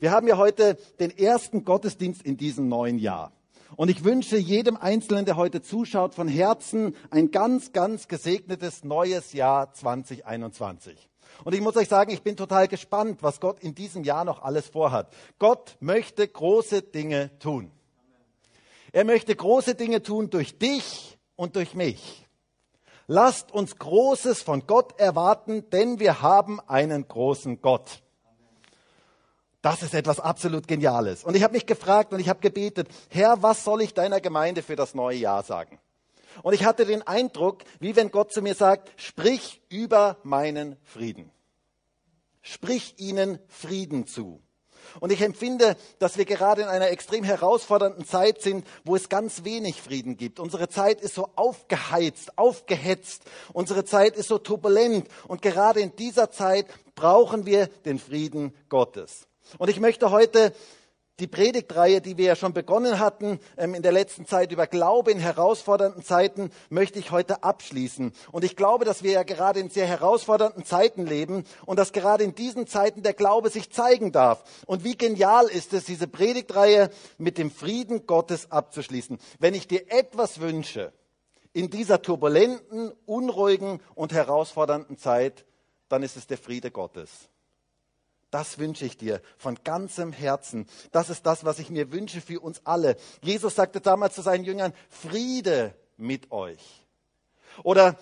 Wir haben ja heute den ersten Gottesdienst in diesem neuen Jahr. Und ich wünsche jedem Einzelnen, der heute zuschaut, von Herzen ein ganz, ganz gesegnetes neues Jahr 2021. Und ich muss euch sagen, ich bin total gespannt, was Gott in diesem Jahr noch alles vorhat. Gott möchte große Dinge tun. Er möchte große Dinge tun durch dich und durch mich. Lasst uns Großes von Gott erwarten, denn wir haben einen großen Gott. Das ist etwas absolut Geniales. Und ich habe mich gefragt und ich habe gebetet, Herr, was soll ich deiner Gemeinde für das neue Jahr sagen? Und ich hatte den Eindruck, wie wenn Gott zu mir sagt, sprich über meinen Frieden. Sprich ihnen Frieden zu. Und ich empfinde, dass wir gerade in einer extrem herausfordernden Zeit sind, wo es ganz wenig Frieden gibt. Unsere Zeit ist so aufgeheizt, aufgehetzt. Unsere Zeit ist so turbulent. Und gerade in dieser Zeit brauchen wir den Frieden Gottes. Und ich möchte heute die Predigtreihe, die wir ja schon begonnen hatten ähm, in der letzten Zeit über Glaube in herausfordernden Zeiten, möchte ich heute abschließen. Und ich glaube, dass wir ja gerade in sehr herausfordernden Zeiten leben und dass gerade in diesen Zeiten der Glaube sich zeigen darf. Und wie genial ist es, diese Predigtreihe mit dem Frieden Gottes abzuschließen. Wenn ich dir etwas wünsche in dieser turbulenten, unruhigen und herausfordernden Zeit, dann ist es der Friede Gottes. Das wünsche ich dir von ganzem Herzen. Das ist das, was ich mir wünsche für uns alle. Jesus sagte damals zu seinen Jüngern, Friede mit euch. Oder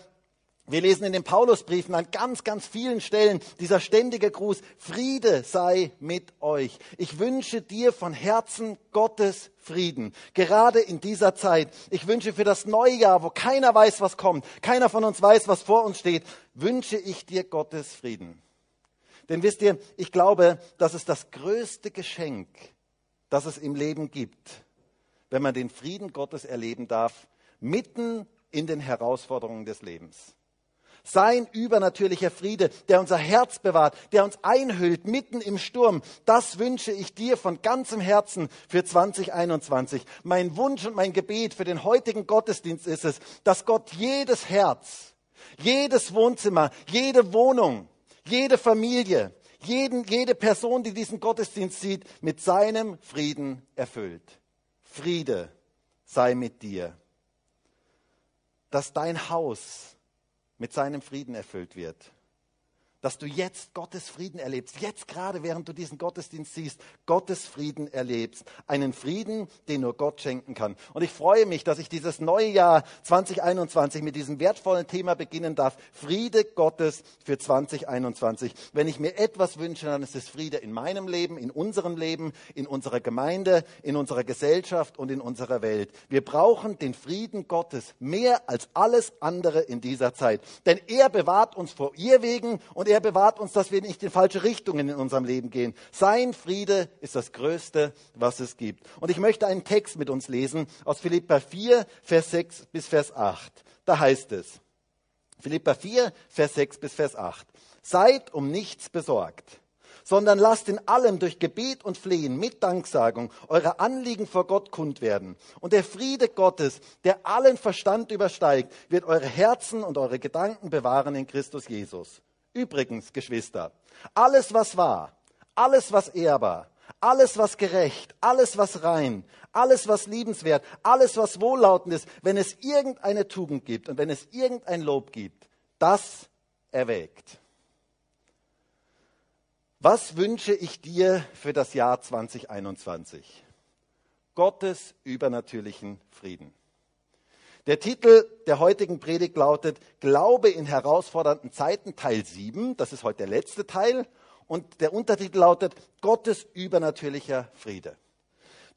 wir lesen in den Paulusbriefen an ganz, ganz vielen Stellen dieser ständige Gruß, Friede sei mit euch. Ich wünsche dir von Herzen Gottes Frieden, gerade in dieser Zeit. Ich wünsche für das neue Jahr, wo keiner weiß, was kommt, keiner von uns weiß, was vor uns steht, wünsche ich dir Gottes Frieden. Denn wisst ihr, ich glaube, das ist das größte Geschenk, das es im Leben gibt, wenn man den Frieden Gottes erleben darf, mitten in den Herausforderungen des Lebens. Sein übernatürlicher Friede, der unser Herz bewahrt, der uns einhüllt mitten im Sturm, das wünsche ich dir von ganzem Herzen für 2021. Mein Wunsch und mein Gebet für den heutigen Gottesdienst ist es, dass Gott jedes Herz, jedes Wohnzimmer, jede Wohnung, jede Familie, jeden, jede Person, die diesen Gottesdienst sieht, mit seinem Frieden erfüllt. Friede sei mit dir. Dass dein Haus mit seinem Frieden erfüllt wird dass du jetzt Gottes Frieden erlebst, jetzt gerade während du diesen Gottesdienst siehst, Gottes Frieden erlebst. Einen Frieden, den nur Gott schenken kann. Und ich freue mich, dass ich dieses neue Jahr 2021 mit diesem wertvollen Thema beginnen darf. Friede Gottes für 2021. Wenn ich mir etwas wünsche, dann ist es Friede in meinem Leben, in unserem Leben, in unserer Gemeinde, in unserer Gesellschaft und in unserer Welt. Wir brauchen den Frieden Gottes mehr als alles andere in dieser Zeit. Denn er bewahrt uns vor Irrwegen und er bewahrt uns, dass wir nicht in falsche Richtungen in unserem Leben gehen. Sein Friede ist das Größte, was es gibt. Und ich möchte einen Text mit uns lesen aus Philippa 4, Vers 6 bis Vers 8. Da heißt es, Philippa 4, Vers 6 bis Vers 8. Seid um nichts besorgt sondern lasst in allem durch Gebet und Flehen mit Danksagung eure Anliegen vor Gott kund werden. Und der Friede Gottes, der allen Verstand übersteigt, wird eure Herzen und eure Gedanken bewahren in Christus Jesus. Übrigens, Geschwister, alles, was wahr, alles, was ehrbar, alles, was gerecht, alles, was rein, alles, was liebenswert, alles, was wohllautend ist, wenn es irgendeine Tugend gibt und wenn es irgendein Lob gibt, das erwägt. Was wünsche ich dir für das Jahr 2021? Gottes übernatürlichen Frieden. Der Titel der heutigen Predigt lautet Glaube in herausfordernden Zeiten Teil 7. Das ist heute der letzte Teil. Und der Untertitel lautet Gottes übernatürlicher Friede.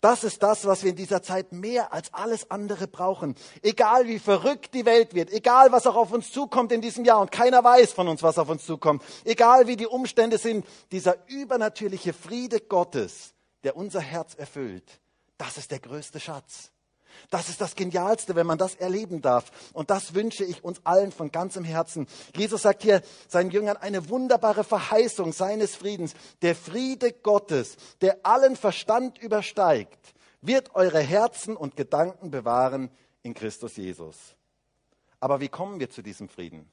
Das ist das, was wir in dieser Zeit mehr als alles andere brauchen. Egal wie verrückt die Welt wird, egal was auch auf uns zukommt in diesem Jahr und keiner weiß von uns, was auf uns zukommt, egal wie die Umstände sind, dieser übernatürliche Friede Gottes, der unser Herz erfüllt, das ist der größte Schatz. Das ist das Genialste, wenn man das erleben darf. Und das wünsche ich uns allen von ganzem Herzen. Jesus sagt hier seinen Jüngern eine wunderbare Verheißung seines Friedens. Der Friede Gottes, der allen Verstand übersteigt, wird eure Herzen und Gedanken bewahren in Christus Jesus. Aber wie kommen wir zu diesem Frieden?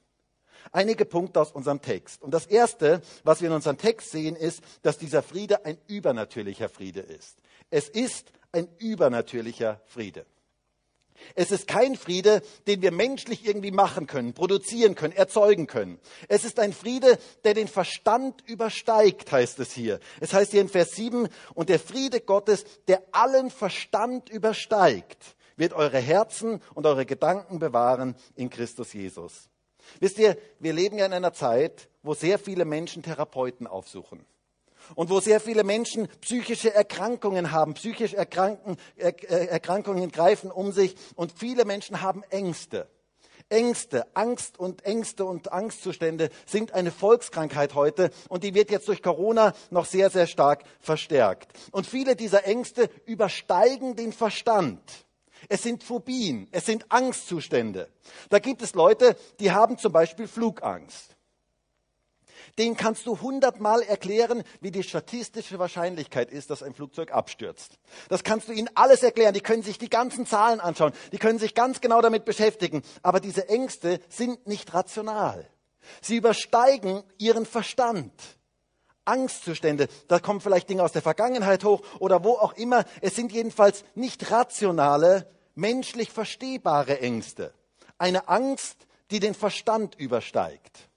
Einige Punkte aus unserem Text. Und das Erste, was wir in unserem Text sehen, ist, dass dieser Friede ein übernatürlicher Friede ist. Es ist ein übernatürlicher Friede. Es ist kein Friede, den wir menschlich irgendwie machen können, produzieren können, erzeugen können. Es ist ein Friede, der den Verstand übersteigt, heißt es hier. Es heißt hier in Vers 7, und der Friede Gottes, der allen Verstand übersteigt, wird eure Herzen und eure Gedanken bewahren in Christus Jesus. Wisst ihr, wir leben ja in einer Zeit, wo sehr viele Menschen Therapeuten aufsuchen und wo sehr viele Menschen psychische Erkrankungen haben, psychisch Erkranken, er, äh, Erkrankungen greifen um sich und viele Menschen haben Ängste. Ängste, Angst und Ängste und Angstzustände sind eine Volkskrankheit heute und die wird jetzt durch Corona noch sehr, sehr stark verstärkt. Und viele dieser Ängste übersteigen den Verstand. Es sind Phobien, es sind Angstzustände. Da gibt es Leute, die haben zum Beispiel Flugangst. Den kannst du hundertmal erklären, wie die statistische Wahrscheinlichkeit ist, dass ein Flugzeug abstürzt. Das kannst du ihnen alles erklären. Die können sich die ganzen Zahlen anschauen. Die können sich ganz genau damit beschäftigen. Aber diese Ängste sind nicht rational. Sie übersteigen ihren Verstand. Angstzustände, da kommen vielleicht Dinge aus der Vergangenheit hoch oder wo auch immer. Es sind jedenfalls nicht rationale, menschlich verstehbare Ängste. Eine Angst, die den Verstand übersteigt.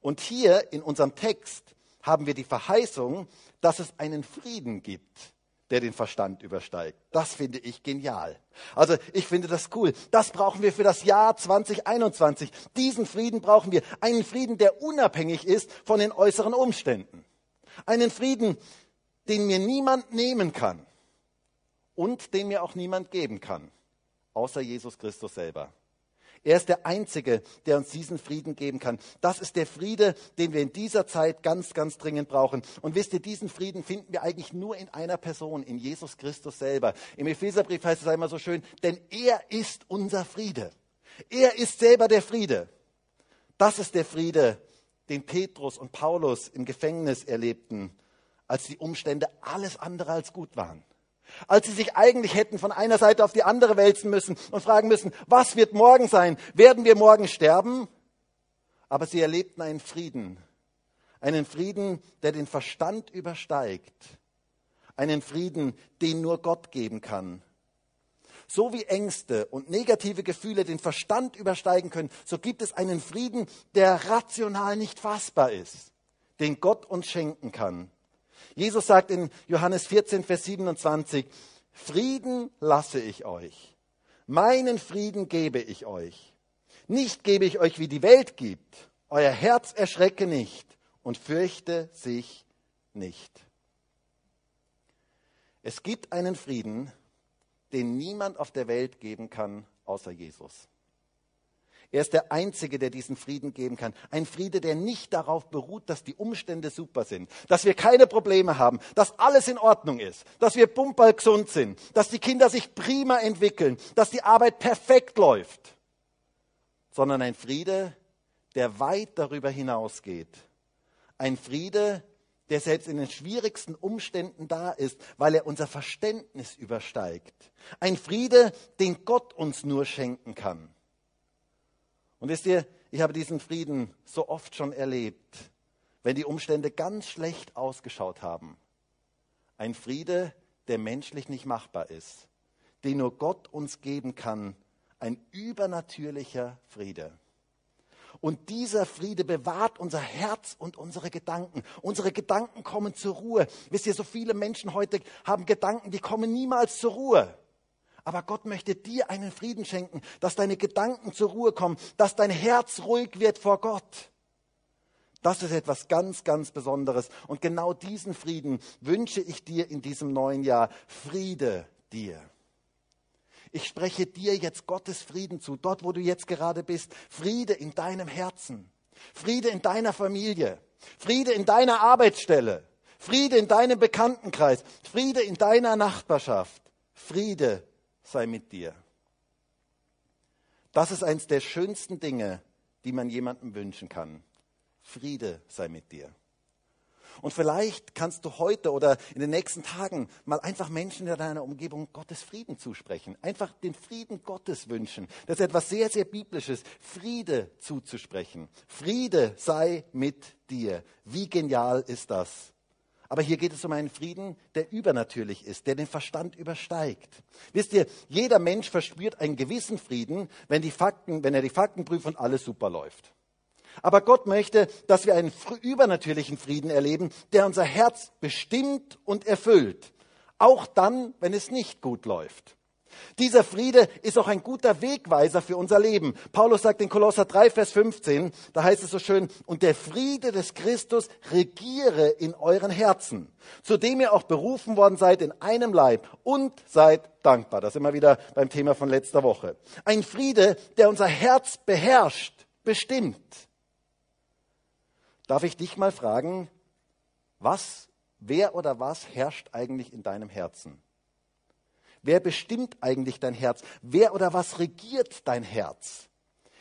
Und hier in unserem Text haben wir die Verheißung, dass es einen Frieden gibt, der den Verstand übersteigt. Das finde ich genial. Also ich finde das cool. Das brauchen wir für das Jahr 2021. Diesen Frieden brauchen wir. Einen Frieden, der unabhängig ist von den äußeren Umständen. Einen Frieden, den mir niemand nehmen kann und den mir auch niemand geben kann, außer Jesus Christus selber. Er ist der Einzige, der uns diesen Frieden geben kann. Das ist der Friede, den wir in dieser Zeit ganz, ganz dringend brauchen. Und wisst ihr, diesen Frieden finden wir eigentlich nur in einer Person, in Jesus Christus selber. Im Epheserbrief heißt es einmal so schön, denn er ist unser Friede. Er ist selber der Friede. Das ist der Friede, den Petrus und Paulus im Gefängnis erlebten, als die Umstände alles andere als gut waren als sie sich eigentlich hätten von einer Seite auf die andere wälzen müssen und fragen müssen, was wird morgen sein? Werden wir morgen sterben? Aber sie erlebten einen Frieden, einen Frieden, der den Verstand übersteigt, einen Frieden, den nur Gott geben kann. So wie Ängste und negative Gefühle den Verstand übersteigen können, so gibt es einen Frieden, der rational nicht fassbar ist, den Gott uns schenken kann. Jesus sagt in Johannes 14, Vers 27, Frieden lasse ich euch, meinen Frieden gebe ich euch. Nicht gebe ich euch, wie die Welt gibt. Euer Herz erschrecke nicht und fürchte sich nicht. Es gibt einen Frieden, den niemand auf der Welt geben kann, außer Jesus. Er ist der Einzige, der diesen Frieden geben kann. Ein Friede, der nicht darauf beruht, dass die Umstände super sind, dass wir keine Probleme haben, dass alles in Ordnung ist, dass wir pumperl gesund sind, dass die Kinder sich prima entwickeln, dass die Arbeit perfekt läuft, sondern ein Friede, der weit darüber hinausgeht. Ein Friede, der selbst in den schwierigsten Umständen da ist, weil er unser Verständnis übersteigt. Ein Friede, den Gott uns nur schenken kann. Und wisst ihr, ich habe diesen Frieden so oft schon erlebt, wenn die Umstände ganz schlecht ausgeschaut haben. Ein Friede, der menschlich nicht machbar ist, den nur Gott uns geben kann, ein übernatürlicher Friede. Und dieser Friede bewahrt unser Herz und unsere Gedanken. Unsere Gedanken kommen zur Ruhe. Wisst ihr, so viele Menschen heute haben Gedanken, die kommen niemals zur Ruhe. Aber Gott möchte dir einen Frieden schenken, dass deine Gedanken zur Ruhe kommen, dass dein Herz ruhig wird vor Gott. Das ist etwas ganz, ganz Besonderes. Und genau diesen Frieden wünsche ich dir in diesem neuen Jahr. Friede dir. Ich spreche dir jetzt Gottes Frieden zu, dort wo du jetzt gerade bist. Friede in deinem Herzen. Friede in deiner Familie. Friede in deiner Arbeitsstelle. Friede in deinem Bekanntenkreis. Friede in deiner Nachbarschaft. Friede sei mit dir. Das ist eines der schönsten Dinge, die man jemandem wünschen kann. Friede sei mit dir. Und vielleicht kannst du heute oder in den nächsten Tagen mal einfach Menschen in deiner Umgebung Gottes Frieden zusprechen. Einfach den Frieden Gottes wünschen. Das ist etwas sehr, sehr Biblisches. Friede zuzusprechen. Friede sei mit dir. Wie genial ist das? Aber hier geht es um einen Frieden, der übernatürlich ist, der den Verstand übersteigt. Wisst ihr, jeder Mensch verspürt einen gewissen Frieden, wenn, die Fakten, wenn er die Fakten prüft und alles super läuft. Aber Gott möchte, dass wir einen übernatürlichen Frieden erleben, der unser Herz bestimmt und erfüllt. Auch dann, wenn es nicht gut läuft. Dieser Friede ist auch ein guter Wegweiser für unser Leben. Paulus sagt in Kolosser 3, Vers 15, da heißt es so schön, und der Friede des Christus regiere in euren Herzen, zu dem ihr auch berufen worden seid in einem Leib und seid dankbar. Das ist immer wieder beim Thema von letzter Woche. Ein Friede, der unser Herz beherrscht, bestimmt. Darf ich dich mal fragen, was, wer oder was herrscht eigentlich in deinem Herzen? Wer bestimmt eigentlich dein Herz? Wer oder was regiert dein Herz?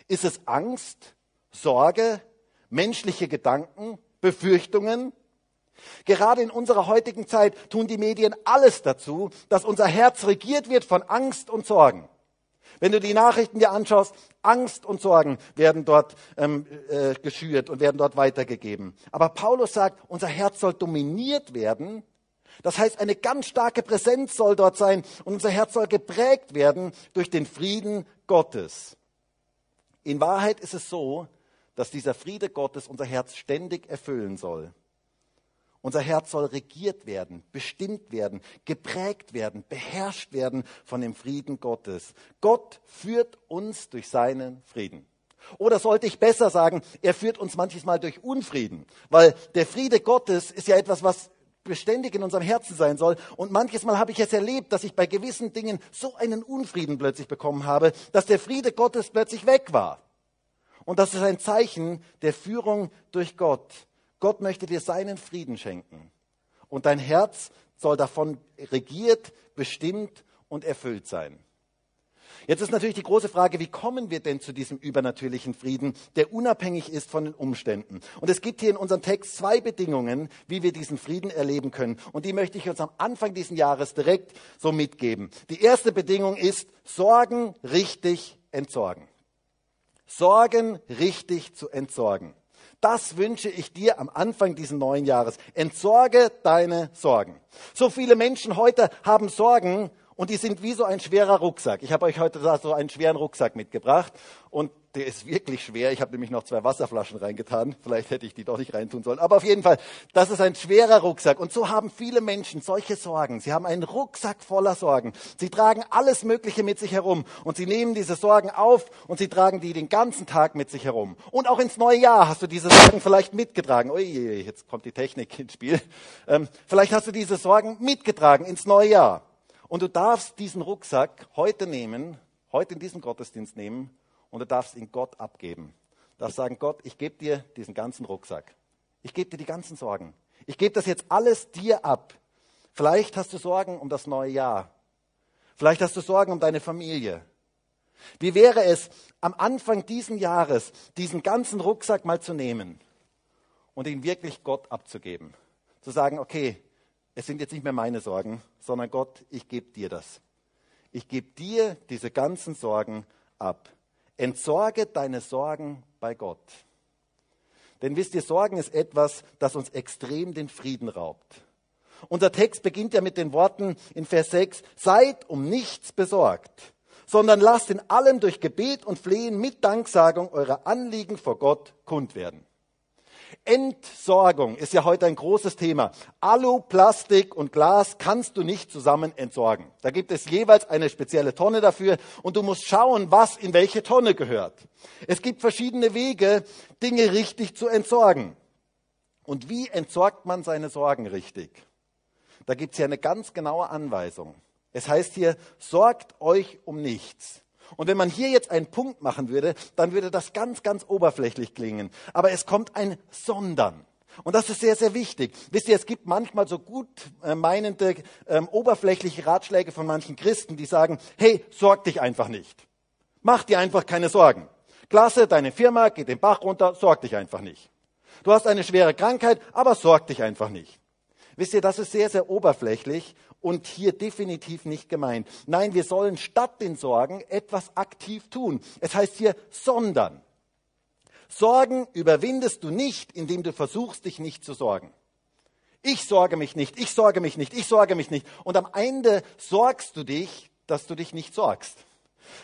Ist es Angst, Sorge, menschliche Gedanken, Befürchtungen? Gerade in unserer heutigen Zeit tun die Medien alles dazu, dass unser Herz regiert wird von Angst und Sorgen. Wenn du die Nachrichten dir anschaust, Angst und Sorgen werden dort ähm, äh, geschürt und werden dort weitergegeben. Aber Paulus sagt, unser Herz soll dominiert werden. Das heißt, eine ganz starke Präsenz soll dort sein und unser Herz soll geprägt werden durch den Frieden Gottes. In Wahrheit ist es so, dass dieser Friede Gottes unser Herz ständig erfüllen soll. Unser Herz soll regiert werden, bestimmt werden, geprägt werden, beherrscht werden von dem Frieden Gottes. Gott führt uns durch seinen Frieden. Oder sollte ich besser sagen, er führt uns manches Mal durch Unfrieden, weil der Friede Gottes ist ja etwas, was beständig in unserem Herzen sein soll. Und manches Mal habe ich es erlebt, dass ich bei gewissen Dingen so einen Unfrieden plötzlich bekommen habe, dass der Friede Gottes plötzlich weg war. Und das ist ein Zeichen der Führung durch Gott. Gott möchte dir seinen Frieden schenken. Und dein Herz soll davon regiert, bestimmt und erfüllt sein. Jetzt ist natürlich die große Frage, wie kommen wir denn zu diesem übernatürlichen Frieden, der unabhängig ist von den Umständen? Und es gibt hier in unserem Text zwei Bedingungen, wie wir diesen Frieden erleben können. Und die möchte ich uns am Anfang dieses Jahres direkt so mitgeben. Die erste Bedingung ist, Sorgen richtig entsorgen. Sorgen richtig zu entsorgen. Das wünsche ich dir am Anfang dieses neuen Jahres. Entsorge deine Sorgen. So viele Menschen heute haben Sorgen und die sind wie so ein schwerer Rucksack. Ich habe euch heute da so einen schweren Rucksack mitgebracht und der ist wirklich schwer. Ich habe nämlich noch zwei Wasserflaschen reingetan. Vielleicht hätte ich die doch nicht reintun sollen. Aber auf jeden Fall, das ist ein schwerer Rucksack. Und so haben viele Menschen solche Sorgen. Sie haben einen Rucksack voller Sorgen. Sie tragen alles Mögliche mit sich herum. Und sie nehmen diese Sorgen auf und sie tragen die den ganzen Tag mit sich herum. Und auch ins neue Jahr hast du diese Sorgen vielleicht mitgetragen. Ui, jetzt kommt die Technik ins Spiel. Ähm, vielleicht hast du diese Sorgen mitgetragen ins neue Jahr. Und du darfst diesen Rucksack heute nehmen, heute in diesem Gottesdienst nehmen und du darfst ihn Gott abgeben. Du darfst sagen, Gott, ich gebe dir diesen ganzen Rucksack. Ich gebe dir die ganzen Sorgen. Ich gebe das jetzt alles dir ab. Vielleicht hast du Sorgen um das neue Jahr. Vielleicht hast du Sorgen um deine Familie. Wie wäre es, am Anfang dieses Jahres diesen ganzen Rucksack mal zu nehmen und ihn wirklich Gott abzugeben? Zu sagen, okay, es sind jetzt nicht mehr meine Sorgen, sondern Gott, ich gebe dir das. Ich gebe dir diese ganzen Sorgen ab. Entsorge deine Sorgen bei Gott. Denn wisst ihr, Sorgen ist etwas, das uns extrem den Frieden raubt. Unser Text beginnt ja mit den Worten in Vers 6, seid um nichts besorgt, sondern lasst in allem durch Gebet und Flehen mit Danksagung eure Anliegen vor Gott kund werden. Entsorgung ist ja heute ein großes Thema. Alu, Plastik und Glas kannst du nicht zusammen entsorgen. Da gibt es jeweils eine spezielle Tonne dafür und du musst schauen, was in welche Tonne gehört. Es gibt verschiedene Wege, Dinge richtig zu entsorgen. Und wie entsorgt man seine Sorgen richtig? Da gibt es ja eine ganz genaue Anweisung. Es heißt hier, sorgt euch um nichts. Und wenn man hier jetzt einen Punkt machen würde, dann würde das ganz, ganz oberflächlich klingen. Aber es kommt ein Sondern. Und das ist sehr, sehr wichtig. Wisst ihr, es gibt manchmal so gut äh, meinende, ähm, oberflächliche Ratschläge von manchen Christen, die sagen, hey, sorg dich einfach nicht. Mach dir einfach keine Sorgen. Klasse, deine Firma geht den Bach runter, sorg dich einfach nicht. Du hast eine schwere Krankheit, aber sorg dich einfach nicht. Wisst ihr, das ist sehr, sehr oberflächlich und hier definitiv nicht gemeint. Nein, wir sollen statt den Sorgen etwas aktiv tun. Es heißt hier, sondern. Sorgen überwindest du nicht, indem du versuchst, dich nicht zu sorgen. Ich sorge mich nicht, ich sorge mich nicht, ich sorge mich nicht. Und am Ende sorgst du dich, dass du dich nicht sorgst.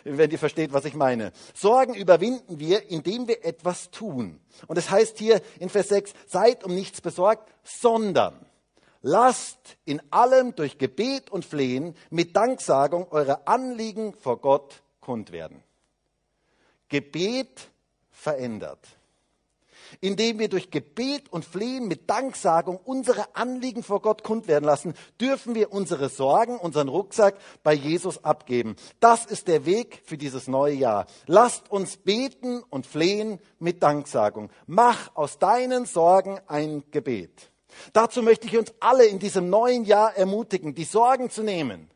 Wenn ihr versteht, was ich meine. Sorgen überwinden wir, indem wir etwas tun. Und es heißt hier in Vers 6, seid um nichts besorgt, sondern lasst in allem durch Gebet und Flehen mit Danksagung eure Anliegen vor Gott kund werden. Gebet verändert indem wir durch Gebet und Flehen mit Danksagung unsere Anliegen vor Gott kund werden lassen, dürfen wir unsere Sorgen, unseren Rucksack bei Jesus abgeben. Das ist der Weg für dieses neue Jahr. Lasst uns beten und flehen mit Danksagung. Mach aus deinen Sorgen ein Gebet. Dazu möchte ich uns alle in diesem neuen Jahr ermutigen, die Sorgen zu nehmen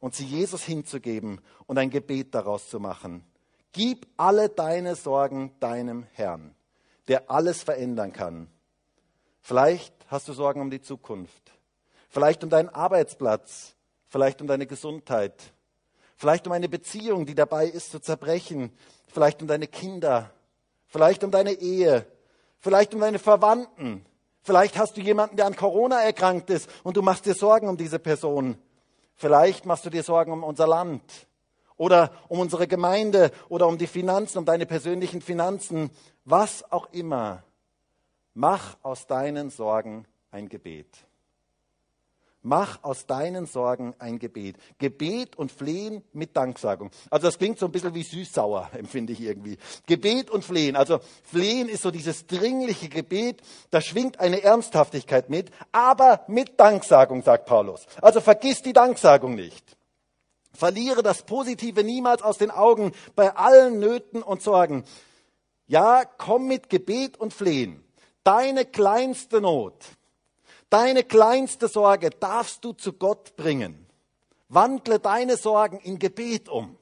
und sie Jesus hinzugeben und ein Gebet daraus zu machen. Gib alle deine Sorgen deinem Herrn der alles verändern kann. Vielleicht hast du Sorgen um die Zukunft, vielleicht um deinen Arbeitsplatz, vielleicht um deine Gesundheit, vielleicht um eine Beziehung, die dabei ist zu zerbrechen, vielleicht um deine Kinder, vielleicht um deine Ehe, vielleicht um deine Verwandten. Vielleicht hast du jemanden, der an Corona erkrankt ist und du machst dir Sorgen um diese Person. Vielleicht machst du dir Sorgen um unser Land oder um unsere Gemeinde oder um die Finanzen, um deine persönlichen Finanzen was auch immer, mach aus deinen Sorgen ein Gebet. Mach aus deinen Sorgen ein Gebet. Gebet und Flehen mit Danksagung. Also das klingt so ein bisschen wie süß-sauer, empfinde ich irgendwie. Gebet und Flehen. Also Flehen ist so dieses dringliche Gebet, da schwingt eine Ernsthaftigkeit mit, aber mit Danksagung, sagt Paulus. Also vergiss die Danksagung nicht. Verliere das Positive niemals aus den Augen bei allen Nöten und Sorgen. Ja, komm mit Gebet und Flehen. Deine kleinste Not, deine kleinste Sorge darfst du zu Gott bringen. Wandle deine Sorgen in Gebet um.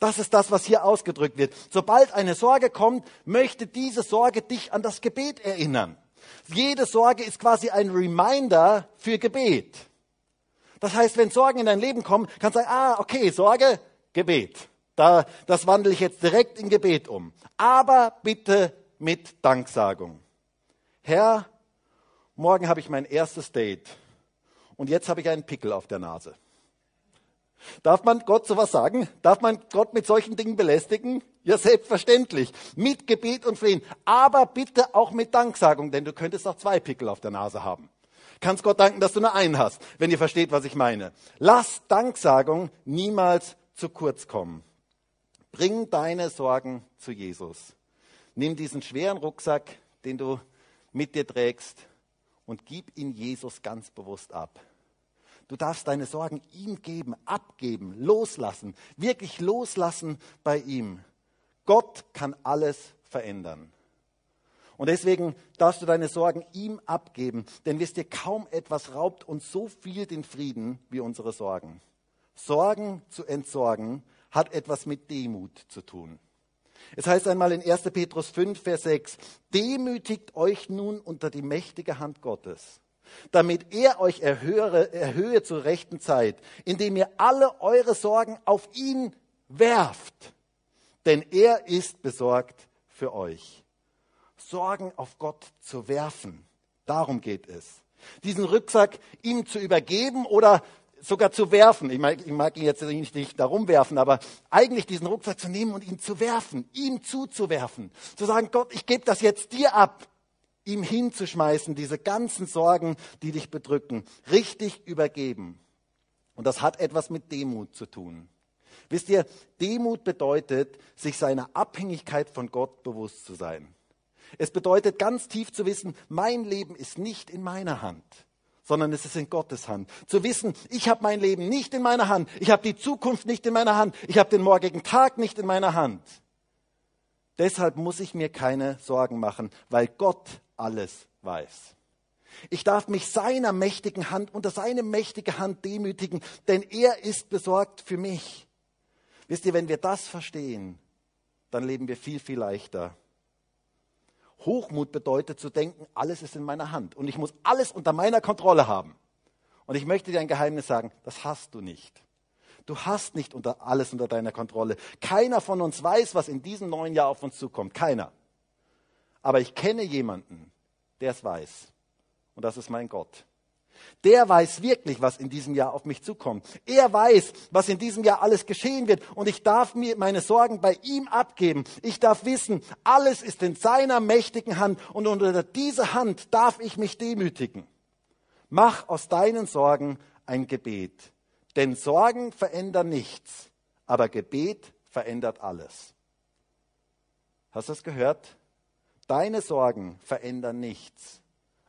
Das ist das, was hier ausgedrückt wird. Sobald eine Sorge kommt, möchte diese Sorge dich an das Gebet erinnern. Jede Sorge ist quasi ein Reminder für Gebet. Das heißt, wenn Sorgen in dein Leben kommen, kannst du sagen, ah, okay, Sorge, Gebet. Da, das wandle ich jetzt direkt in Gebet um. Aber bitte mit Danksagung. Herr, morgen habe ich mein erstes Date und jetzt habe ich einen Pickel auf der Nase. Darf man Gott sowas sagen? Darf man Gott mit solchen Dingen belästigen? Ja, selbstverständlich. Mit Gebet und Flehen. Aber bitte auch mit Danksagung, denn du könntest auch zwei Pickel auf der Nase haben. Kannst Gott danken, dass du nur einen hast, wenn ihr versteht, was ich meine. Lass Danksagung niemals zu kurz kommen. Bring deine Sorgen zu Jesus. Nimm diesen schweren Rucksack, den du mit dir trägst, und gib ihn Jesus ganz bewusst ab. Du darfst deine Sorgen ihm geben, abgeben, loslassen, wirklich loslassen bei ihm. Gott kann alles verändern. Und deswegen darfst du deine Sorgen ihm abgeben, denn wisst ihr, kaum etwas raubt uns so viel den Frieden wie unsere Sorgen. Sorgen zu entsorgen hat etwas mit Demut zu tun. Es heißt einmal in 1. Petrus 5, Vers 6, demütigt euch nun unter die mächtige Hand Gottes, damit er euch erhöhe, erhöhe zur rechten Zeit, indem ihr alle eure Sorgen auf ihn werft, denn er ist besorgt für euch. Sorgen auf Gott zu werfen, darum geht es. Diesen Rucksack ihm zu übergeben oder sogar zu werfen. Ich mag, ich mag ihn jetzt nicht, nicht darum werfen, aber eigentlich diesen Rucksack zu nehmen und ihn zu werfen, ihm zuzuwerfen. Zu sagen, Gott, ich gebe das jetzt dir ab. Ihm hinzuschmeißen, diese ganzen Sorgen, die dich bedrücken. Richtig übergeben. Und das hat etwas mit Demut zu tun. Wisst ihr, Demut bedeutet, sich seiner Abhängigkeit von Gott bewusst zu sein. Es bedeutet ganz tief zu wissen, mein Leben ist nicht in meiner Hand sondern es ist in Gottes Hand. Zu wissen, ich habe mein Leben nicht in meiner Hand, ich habe die Zukunft nicht in meiner Hand, ich habe den morgigen Tag nicht in meiner Hand. Deshalb muss ich mir keine Sorgen machen, weil Gott alles weiß. Ich darf mich seiner mächtigen Hand unter seine mächtige Hand demütigen, denn er ist besorgt für mich. Wisst ihr, wenn wir das verstehen, dann leben wir viel, viel leichter. Hochmut bedeutet zu denken, alles ist in meiner Hand und ich muss alles unter meiner Kontrolle haben. Und ich möchte dir ein Geheimnis sagen, das hast du nicht. Du hast nicht unter, alles unter deiner Kontrolle. Keiner von uns weiß, was in diesem neuen Jahr auf uns zukommt. Keiner. Aber ich kenne jemanden, der es weiß. Und das ist mein Gott. Der weiß wirklich, was in diesem Jahr auf mich zukommt. Er weiß, was in diesem Jahr alles geschehen wird. Und ich darf mir meine Sorgen bei ihm abgeben. Ich darf wissen, alles ist in seiner mächtigen Hand. Und unter dieser Hand darf ich mich demütigen. Mach aus deinen Sorgen ein Gebet. Denn Sorgen verändern nichts, aber Gebet verändert alles. Hast du das gehört? Deine Sorgen verändern nichts,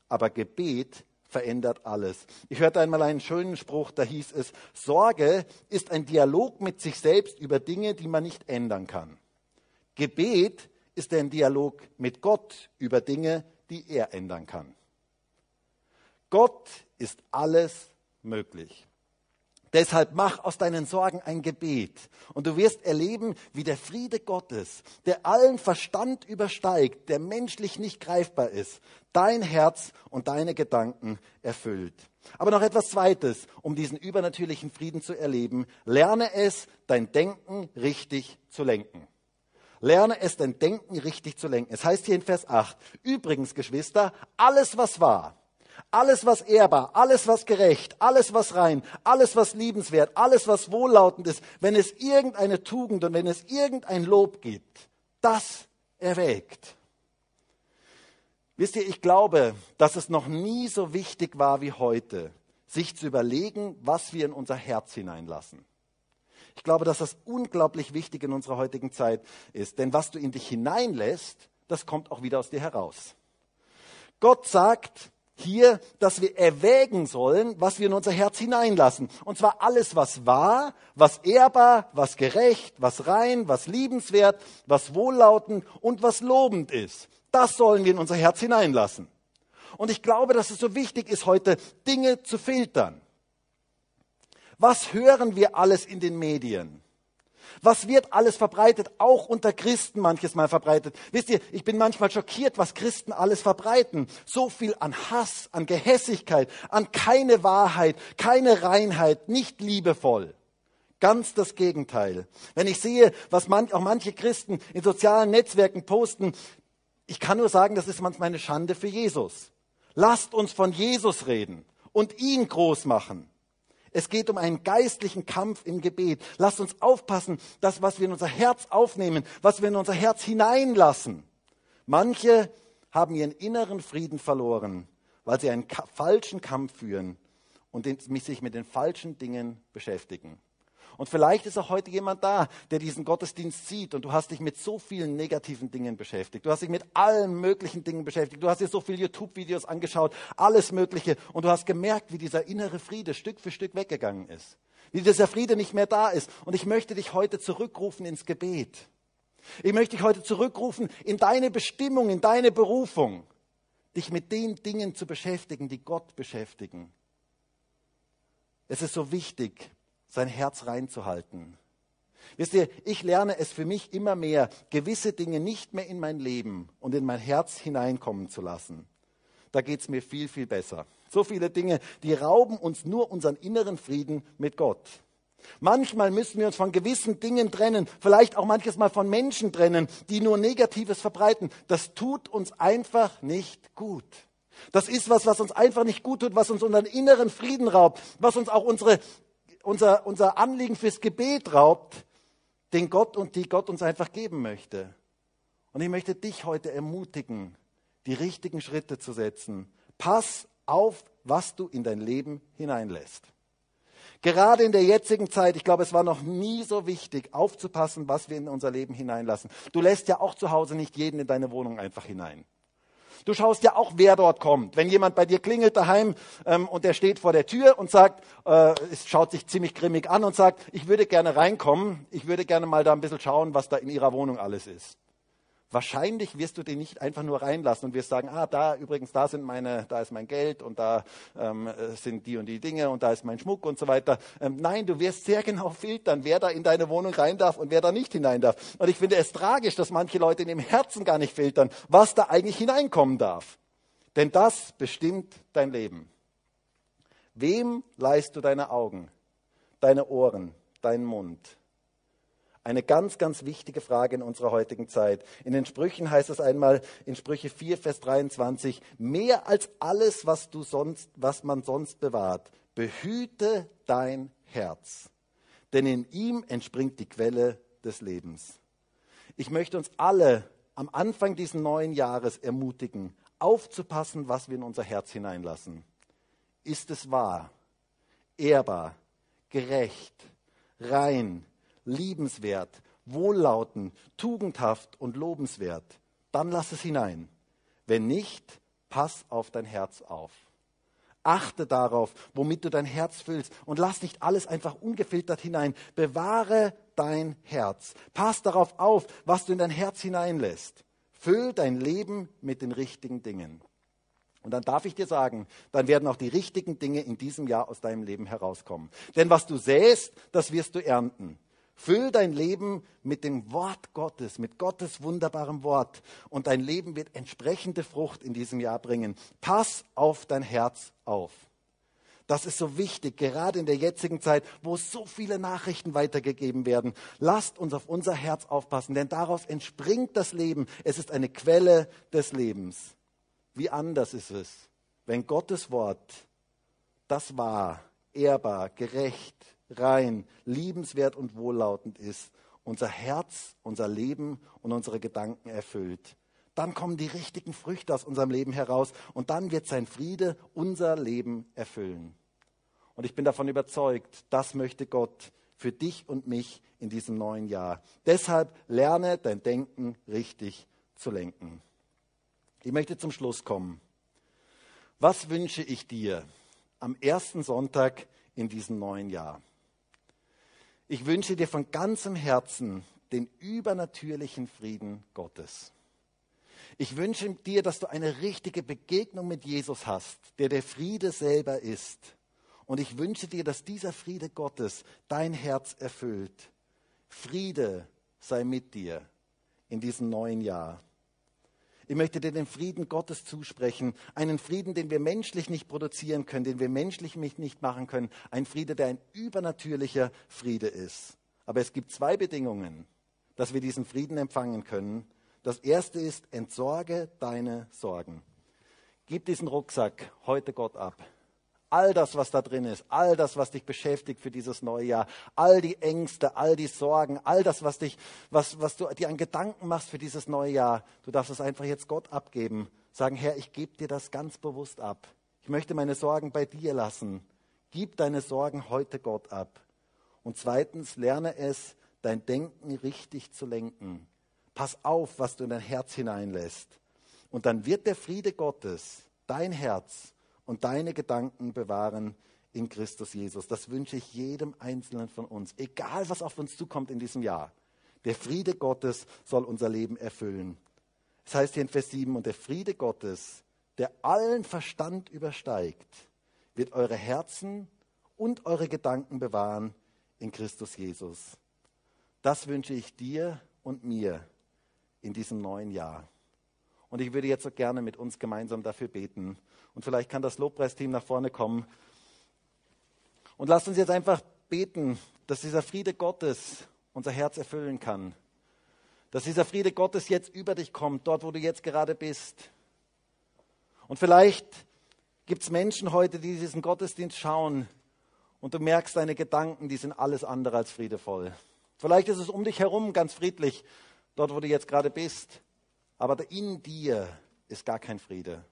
aber Gebet verändert alles. Ich hörte einmal einen schönen Spruch, da hieß es, Sorge ist ein Dialog mit sich selbst über Dinge, die man nicht ändern kann. Gebet ist ein Dialog mit Gott über Dinge, die er ändern kann. Gott ist alles möglich. Deshalb mach aus deinen Sorgen ein Gebet und du wirst erleben, wie der Friede Gottes, der allen Verstand übersteigt, der menschlich nicht greifbar ist, dein Herz und deine Gedanken erfüllt. Aber noch etwas Zweites, um diesen übernatürlichen Frieden zu erleben, lerne es, dein Denken richtig zu lenken. Lerne es, dein Denken richtig zu lenken. Es heißt hier in Vers 8, übrigens, Geschwister, alles was war, alles, was ehrbar, alles, was gerecht, alles, was rein, alles, was liebenswert, alles, was wohllautend ist, wenn es irgendeine Tugend und wenn es irgendein Lob gibt, das erwägt. Wisst ihr, ich glaube, dass es noch nie so wichtig war wie heute, sich zu überlegen, was wir in unser Herz hineinlassen. Ich glaube, dass das unglaublich wichtig in unserer heutigen Zeit ist. Denn was du in dich hineinlässt, das kommt auch wieder aus dir heraus. Gott sagt, hier, dass wir erwägen sollen, was wir in unser Herz hineinlassen. Und zwar alles, was wahr, was ehrbar, was gerecht, was rein, was liebenswert, was wohllautend und was lobend ist. Das sollen wir in unser Herz hineinlassen. Und ich glaube, dass es so wichtig ist, heute Dinge zu filtern. Was hören wir alles in den Medien? Was wird alles verbreitet? Auch unter Christen manches Mal verbreitet. Wisst ihr, ich bin manchmal schockiert, was Christen alles verbreiten. So viel an Hass, an Gehässigkeit, an keine Wahrheit, keine Reinheit, nicht liebevoll. Ganz das Gegenteil. Wenn ich sehe, was man, auch manche Christen in sozialen Netzwerken posten, ich kann nur sagen, das ist manchmal eine Schande für Jesus. Lasst uns von Jesus reden und ihn groß machen. Es geht um einen geistlichen Kampf im Gebet. Lasst uns aufpassen, das, was wir in unser Herz aufnehmen, was wir in unser Herz hineinlassen. Manche haben ihren inneren Frieden verloren, weil sie einen falschen Kampf führen und sich mit den falschen Dingen beschäftigen. Und vielleicht ist auch heute jemand da, der diesen Gottesdienst sieht und du hast dich mit so vielen negativen Dingen beschäftigt. Du hast dich mit allen möglichen Dingen beschäftigt. Du hast dir so viele YouTube-Videos angeschaut, alles Mögliche. Und du hast gemerkt, wie dieser innere Friede Stück für Stück weggegangen ist. Wie dieser Friede nicht mehr da ist. Und ich möchte dich heute zurückrufen ins Gebet. Ich möchte dich heute zurückrufen in deine Bestimmung, in deine Berufung, dich mit den Dingen zu beschäftigen, die Gott beschäftigen. Es ist so wichtig, sein Herz reinzuhalten. Wisst ihr, ich lerne es für mich immer mehr, gewisse Dinge nicht mehr in mein Leben und in mein Herz hineinkommen zu lassen. Da geht es mir viel, viel besser. So viele Dinge, die rauben uns nur unseren inneren Frieden mit Gott. Manchmal müssen wir uns von gewissen Dingen trennen, vielleicht auch manches Mal von Menschen trennen, die nur Negatives verbreiten. Das tut uns einfach nicht gut. Das ist was, was uns einfach nicht gut tut, was uns unseren inneren Frieden raubt, was uns auch unsere unser, unser Anliegen fürs Gebet raubt, den Gott und die Gott uns einfach geben möchte. Und ich möchte dich heute ermutigen, die richtigen Schritte zu setzen. Pass auf, was du in dein Leben hineinlässt. Gerade in der jetzigen Zeit, ich glaube, es war noch nie so wichtig, aufzupassen, was wir in unser Leben hineinlassen. Du lässt ja auch zu Hause nicht jeden in deine Wohnung einfach hinein. Du schaust ja auch, wer dort kommt. Wenn jemand bei dir klingelt daheim ähm, und der steht vor der Tür und sagt, äh, es schaut sich ziemlich grimmig an und sagt, ich würde gerne reinkommen, ich würde gerne mal da ein bisschen schauen, was da in ihrer Wohnung alles ist. Wahrscheinlich wirst du den nicht einfach nur reinlassen und wirst sagen, ah, da übrigens, da sind meine, da ist mein Geld und da ähm, sind die und die Dinge und da ist mein Schmuck und so weiter. Ähm, nein, du wirst sehr genau filtern, wer da in deine Wohnung rein darf und wer da nicht hinein darf. Und ich finde es tragisch, dass manche Leute in dem Herzen gar nicht filtern, was da eigentlich hineinkommen darf. Denn das bestimmt dein Leben. Wem leihst du deine Augen, deine Ohren, deinen Mund? Eine ganz, ganz wichtige Frage in unserer heutigen Zeit. In den Sprüchen heißt es einmal in Sprüche 4, Vers 23, mehr als alles, was, du sonst, was man sonst bewahrt, behüte dein Herz, denn in ihm entspringt die Quelle des Lebens. Ich möchte uns alle am Anfang dieses neuen Jahres ermutigen, aufzupassen, was wir in unser Herz hineinlassen. Ist es wahr, ehrbar, gerecht, rein, liebenswert, wohllautend, tugendhaft und lobenswert, dann lass es hinein. Wenn nicht, pass auf dein Herz auf. Achte darauf, womit du dein Herz füllst und lass nicht alles einfach ungefiltert hinein. Bewahre dein Herz. Pass darauf auf, was du in dein Herz hineinlässt. Füll dein Leben mit den richtigen Dingen. Und dann darf ich dir sagen, dann werden auch die richtigen Dinge in diesem Jahr aus deinem Leben herauskommen. Denn was du säst, das wirst du ernten. Füll dein Leben mit dem Wort Gottes, mit Gottes wunderbarem Wort. Und dein Leben wird entsprechende Frucht in diesem Jahr bringen. Pass auf dein Herz auf. Das ist so wichtig, gerade in der jetzigen Zeit, wo so viele Nachrichten weitergegeben werden. Lasst uns auf unser Herz aufpassen, denn daraus entspringt das Leben. Es ist eine Quelle des Lebens. Wie anders ist es, wenn Gottes Wort das wahr, ehrbar, gerecht, rein, liebenswert und wohllautend ist, unser Herz, unser Leben und unsere Gedanken erfüllt. Dann kommen die richtigen Früchte aus unserem Leben heraus und dann wird sein Friede unser Leben erfüllen. Und ich bin davon überzeugt, das möchte Gott für dich und mich in diesem neuen Jahr. Deshalb lerne dein Denken richtig zu lenken. Ich möchte zum Schluss kommen. Was wünsche ich dir am ersten Sonntag in diesem neuen Jahr? Ich wünsche dir von ganzem Herzen den übernatürlichen Frieden Gottes. Ich wünsche dir, dass du eine richtige Begegnung mit Jesus hast, der der Friede selber ist. Und ich wünsche dir, dass dieser Friede Gottes dein Herz erfüllt. Friede sei mit dir in diesem neuen Jahr. Ich möchte dir den Frieden Gottes zusprechen, einen Frieden, den wir menschlich nicht produzieren können, den wir menschlich nicht machen können, ein Friede, der ein übernatürlicher Friede ist. Aber es gibt zwei Bedingungen, dass wir diesen Frieden empfangen können. Das erste ist, entsorge deine Sorgen. Gib diesen Rucksack heute Gott ab all das, was da drin ist, all das, was dich beschäftigt für dieses neue Jahr, all die Ängste, all die Sorgen, all das, was, dich, was, was du dir an Gedanken machst für dieses neue Jahr, du darfst es einfach jetzt Gott abgeben. Sagen, Herr, ich gebe dir das ganz bewusst ab. Ich möchte meine Sorgen bei dir lassen. Gib deine Sorgen heute Gott ab. Und zweitens, lerne es, dein Denken richtig zu lenken. Pass auf, was du in dein Herz hineinlässt. Und dann wird der Friede Gottes dein Herz und deine Gedanken bewahren in Christus Jesus. Das wünsche ich jedem Einzelnen von uns, egal was auf uns zukommt in diesem Jahr. Der Friede Gottes soll unser Leben erfüllen. Es das heißt hier in Vers 7, und der Friede Gottes, der allen Verstand übersteigt, wird eure Herzen und eure Gedanken bewahren in Christus Jesus. Das wünsche ich dir und mir in diesem neuen Jahr. Und ich würde jetzt so gerne mit uns gemeinsam dafür beten. Und vielleicht kann das Lobpreisteam nach vorne kommen. Und lasst uns jetzt einfach beten, dass dieser Friede Gottes unser Herz erfüllen kann. Dass dieser Friede Gottes jetzt über dich kommt, dort, wo du jetzt gerade bist. Und vielleicht gibt es Menschen heute, die diesen Gottesdienst schauen und du merkst, deine Gedanken, die sind alles andere als friedevoll. Vielleicht ist es um dich herum ganz friedlich, dort, wo du jetzt gerade bist aber in dir ist gar kein Friede.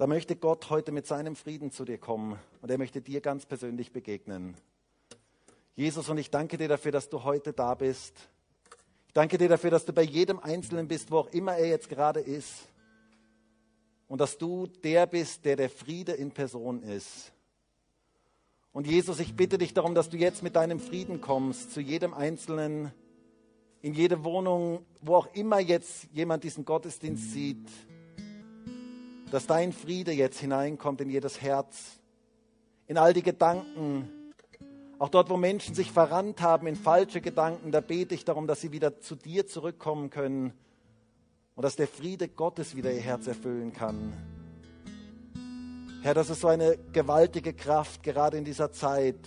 Da möchte Gott heute mit seinem Frieden zu dir kommen und er möchte dir ganz persönlich begegnen. Jesus, und ich danke dir dafür, dass du heute da bist. Ich danke dir dafür, dass du bei jedem Einzelnen bist, wo auch immer er jetzt gerade ist. Und dass du der bist, der der Friede in Person ist. Und Jesus, ich bitte dich darum, dass du jetzt mit deinem Frieden kommst zu jedem Einzelnen, in jede Wohnung, wo auch immer jetzt jemand diesen Gottesdienst sieht, dass dein Friede jetzt hineinkommt in jedes Herz, in all die Gedanken, auch dort, wo Menschen sich verrannt haben in falsche Gedanken, da bete ich darum, dass sie wieder zu dir zurückkommen können und dass der Friede Gottes wieder ihr Herz erfüllen kann. Herr, das ist so eine gewaltige Kraft, gerade in dieser Zeit,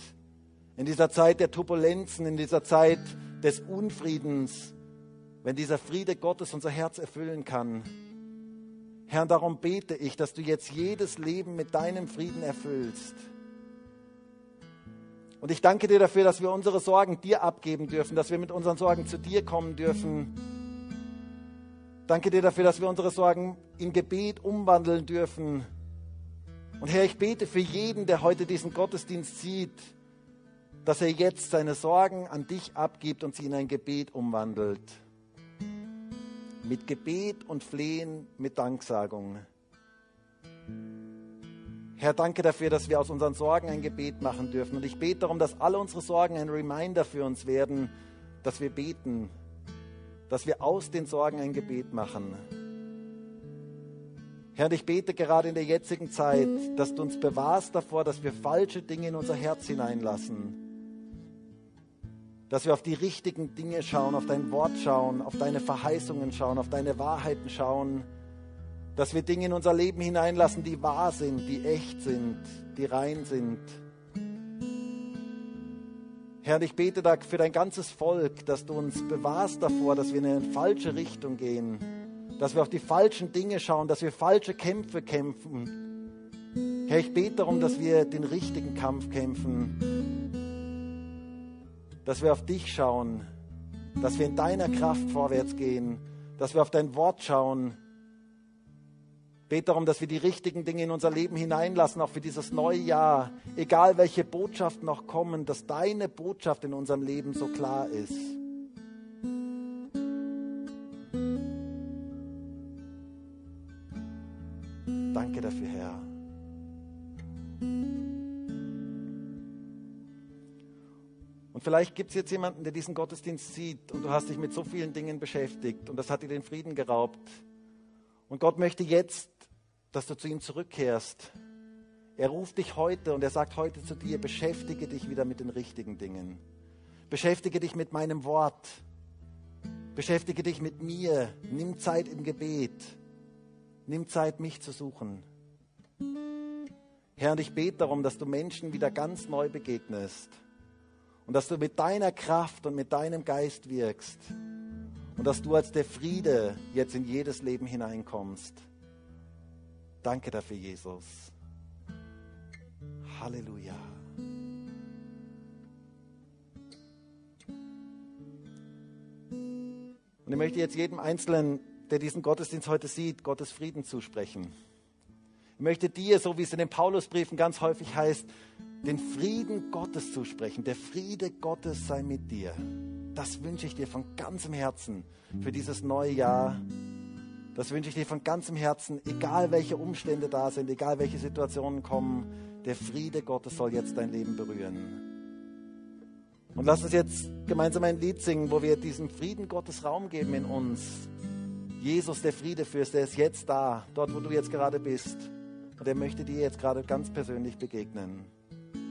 in dieser Zeit der Turbulenzen, in dieser Zeit des Unfriedens, wenn dieser Friede Gottes unser Herz erfüllen kann. Herr, darum bete ich, dass du jetzt jedes Leben mit deinem Frieden erfüllst. Und ich danke dir dafür, dass wir unsere Sorgen dir abgeben dürfen, dass wir mit unseren Sorgen zu dir kommen dürfen. Danke dir dafür, dass wir unsere Sorgen in Gebet umwandeln dürfen. Und Herr, ich bete für jeden, der heute diesen Gottesdienst sieht, dass er jetzt seine Sorgen an dich abgibt und sie in ein Gebet umwandelt. Mit Gebet und Flehen, mit Danksagung. Herr, danke dafür, dass wir aus unseren Sorgen ein Gebet machen dürfen. Und ich bete darum, dass alle unsere Sorgen ein Reminder für uns werden, dass wir beten, dass wir aus den Sorgen ein Gebet machen. Herr, ich bete gerade in der jetzigen Zeit, dass du uns bewahrst davor, dass wir falsche Dinge in unser Herz hineinlassen dass wir auf die richtigen Dinge schauen, auf dein Wort schauen, auf deine Verheißungen schauen, auf deine Wahrheiten schauen, dass wir Dinge in unser Leben hineinlassen, die wahr sind, die echt sind, die rein sind. Herr, ich bete da für dein ganzes Volk, dass du uns bewahrst davor, dass wir in eine falsche Richtung gehen, dass wir auf die falschen Dinge schauen, dass wir falsche Kämpfe kämpfen. Herr, ich bete darum, dass wir den richtigen Kampf kämpfen, dass wir auf dich schauen, dass wir in deiner Kraft vorwärts gehen, dass wir auf dein Wort schauen. Bete darum, dass wir die richtigen Dinge in unser Leben hineinlassen, auch für dieses neue Jahr. Egal welche Botschaften noch kommen, dass deine Botschaft in unserem Leben so klar ist. Danke dafür, Herr. Vielleicht gibt es jetzt jemanden, der diesen Gottesdienst sieht und du hast dich mit so vielen Dingen beschäftigt und das hat dir den Frieden geraubt. Und Gott möchte jetzt, dass du zu ihm zurückkehrst. Er ruft dich heute und er sagt heute zu dir, beschäftige dich wieder mit den richtigen Dingen. Beschäftige dich mit meinem Wort. Beschäftige dich mit mir. Nimm Zeit im Gebet. Nimm Zeit, mich zu suchen. Herr, und ich bete darum, dass du Menschen wieder ganz neu begegnest und dass du mit deiner Kraft und mit deinem Geist wirkst und dass du als der Friede jetzt in jedes Leben hineinkommst. Danke dafür, Jesus. Halleluja. Und ich möchte jetzt jedem Einzelnen, der diesen Gottesdienst heute sieht, Gottes Frieden zusprechen. Ich möchte dir, so wie es in den Paulusbriefen ganz häufig heißt, den Frieden Gottes zusprechen. Der Friede Gottes sei mit dir. Das wünsche ich dir von ganzem Herzen für dieses neue Jahr. Das wünsche ich dir von ganzem Herzen, egal welche Umstände da sind, egal welche Situationen kommen. Der Friede Gottes soll jetzt dein Leben berühren. Und lass uns jetzt gemeinsam ein Lied singen, wo wir diesem Frieden Gottes Raum geben in uns. Jesus, der Friedefürst, der ist jetzt da, dort, wo du jetzt gerade bist. Und er möchte dir jetzt gerade ganz persönlich begegnen.